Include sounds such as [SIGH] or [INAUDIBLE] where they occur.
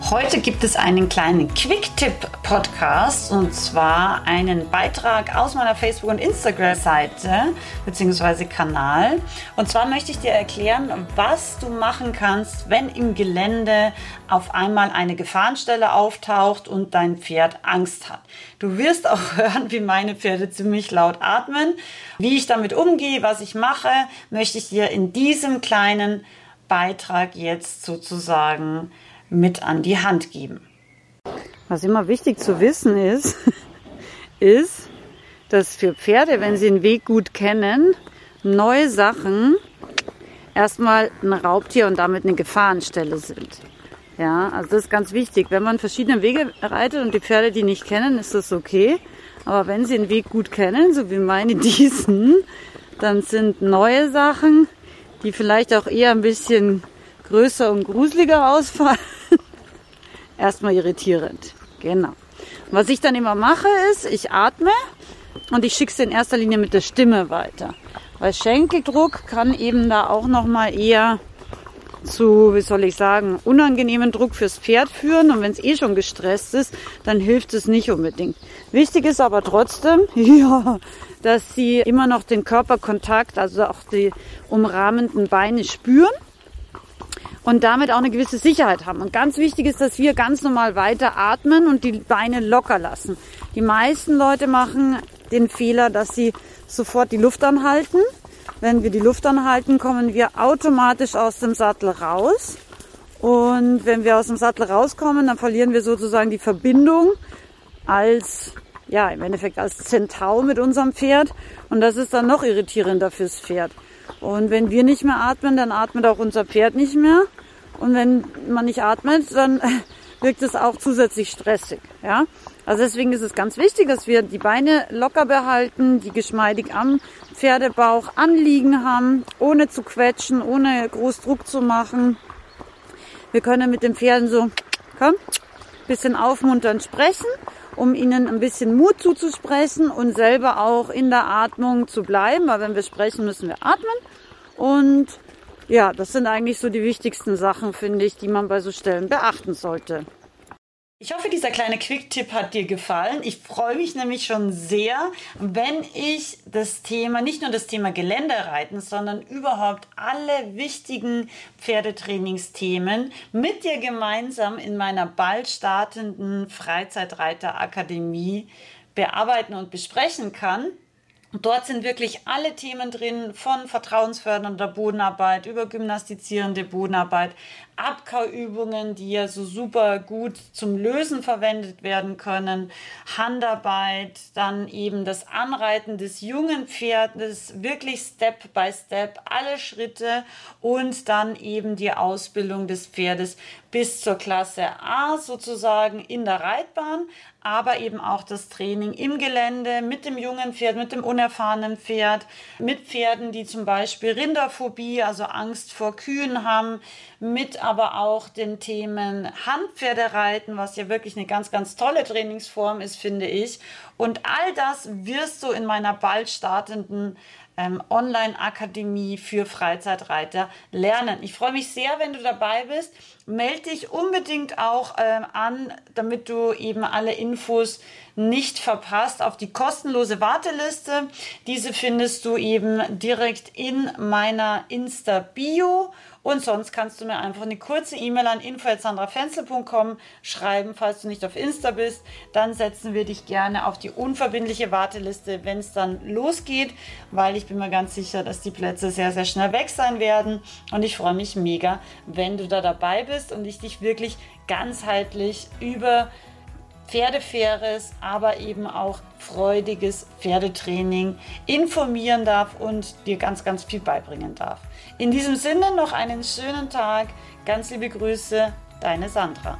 Heute gibt es einen kleinen Quick-Tipp-Podcast und zwar einen Beitrag aus meiner Facebook- und Instagram-Seite bzw. Kanal. Und zwar möchte ich dir erklären, was du machen kannst, wenn im Gelände auf einmal eine Gefahrenstelle auftaucht und dein Pferd Angst hat. Du wirst auch [LAUGHS] hören, wie meine Pferde ziemlich laut atmen. Wie ich damit umgehe, was ich mache, möchte ich dir in diesem kleinen Beitrag jetzt sozusagen mit an die Hand geben. Was immer wichtig zu wissen ist, [LAUGHS] ist, dass für Pferde, wenn sie den Weg gut kennen, neue Sachen erstmal ein Raubtier und damit eine Gefahrenstelle sind. Ja, also das ist ganz wichtig. Wenn man verschiedene Wege reitet und die Pferde die nicht kennen, ist das okay. Aber wenn sie den Weg gut kennen, so wie meine [LAUGHS] diesen, dann sind neue Sachen, die vielleicht auch eher ein bisschen größer und gruseliger [LAUGHS] ausfallen, erstmal irritierend. Genau. was ich dann immer mache, ist, ich atme und ich schicke es in erster Linie mit der Stimme weiter. Weil Schenkeldruck kann eben da auch nochmal eher zu, wie soll ich sagen, unangenehmen Druck fürs Pferd führen. Und wenn es eh schon gestresst ist, dann hilft es nicht unbedingt. Wichtig ist aber trotzdem, [LAUGHS] ja, dass sie immer noch den Körperkontakt, also auch die umrahmenden Beine spüren und damit auch eine gewisse Sicherheit haben. Und ganz wichtig ist, dass wir ganz normal weiter atmen und die Beine locker lassen. Die meisten Leute machen den Fehler, dass sie sofort die Luft anhalten. Wenn wir die Luft anhalten, kommen wir automatisch aus dem Sattel raus. Und wenn wir aus dem Sattel rauskommen, dann verlieren wir sozusagen die Verbindung als, ja, im Endeffekt als Zentau mit unserem Pferd. Und das ist dann noch irritierender fürs Pferd. Und wenn wir nicht mehr atmen, dann atmet auch unser Pferd nicht mehr. Und wenn man nicht atmet, dann [LAUGHS] wirkt es auch zusätzlich stressig. Ja? Also deswegen ist es ganz wichtig, dass wir die Beine locker behalten, die geschmeidig am Pferdebauch anliegen haben, ohne zu quetschen, ohne groß Druck zu machen. Wir können mit den Pferden so, komm, bisschen aufmunternd sprechen, um ihnen ein bisschen Mut zuzusprechen und selber auch in der Atmung zu bleiben, weil wenn wir sprechen, müssen wir atmen. Und ja, das sind eigentlich so die wichtigsten Sachen, finde ich, die man bei so Stellen beachten sollte. Ich hoffe, dieser kleine Quick-Tipp hat dir gefallen. Ich freue mich nämlich schon sehr, wenn ich das Thema, nicht nur das Thema Geländereiten, sondern überhaupt alle wichtigen Pferdetrainingsthemen mit dir gemeinsam in meiner bald startenden Freizeitreiterakademie bearbeiten und besprechen kann. Dort sind wirklich alle Themen drin, von vertrauensfördernder Bodenarbeit über gymnastizierende Bodenarbeit, Abkauübungen, die ja so super gut zum Lösen verwendet werden können, Handarbeit, dann eben das Anreiten des jungen Pferdes, wirklich Step by Step, alle Schritte und dann eben die Ausbildung des Pferdes bis zur Klasse A sozusagen in der Reitbahn, aber eben auch das Training im Gelände mit dem jungen Pferd, mit dem unerfahrenen Pferd, mit Pferden, die zum Beispiel Rinderphobie, also Angst vor Kühen haben, mit aber auch den Themen Handpferdereiten, was ja wirklich eine ganz, ganz tolle Trainingsform ist, finde ich. Und all das wirst du in meiner bald startenden ähm, Online-Akademie für Freizeitreiter lernen. Ich freue mich sehr, wenn du dabei bist. Melde dich unbedingt auch ähm, an, damit du eben alle Infos nicht verpasst auf die kostenlose Warteliste. Diese findest du eben direkt in meiner Insta-Bio. Und sonst kannst du mir einfach eine kurze E-Mail an info.sandrafenzel.com schreiben, falls du nicht auf Insta bist. Dann setzen wir dich gerne auf die unverbindliche Warteliste, wenn es dann losgeht, weil ich bin mir ganz sicher, dass die Plätze sehr, sehr schnell weg sein werden. Und ich freue mich mega, wenn du da dabei bist und ich dich wirklich ganzheitlich über pferdefaires, aber eben auch freudiges Pferdetraining informieren darf und dir ganz, ganz viel beibringen darf. In diesem Sinne noch einen schönen Tag. Ganz liebe Grüße, deine Sandra.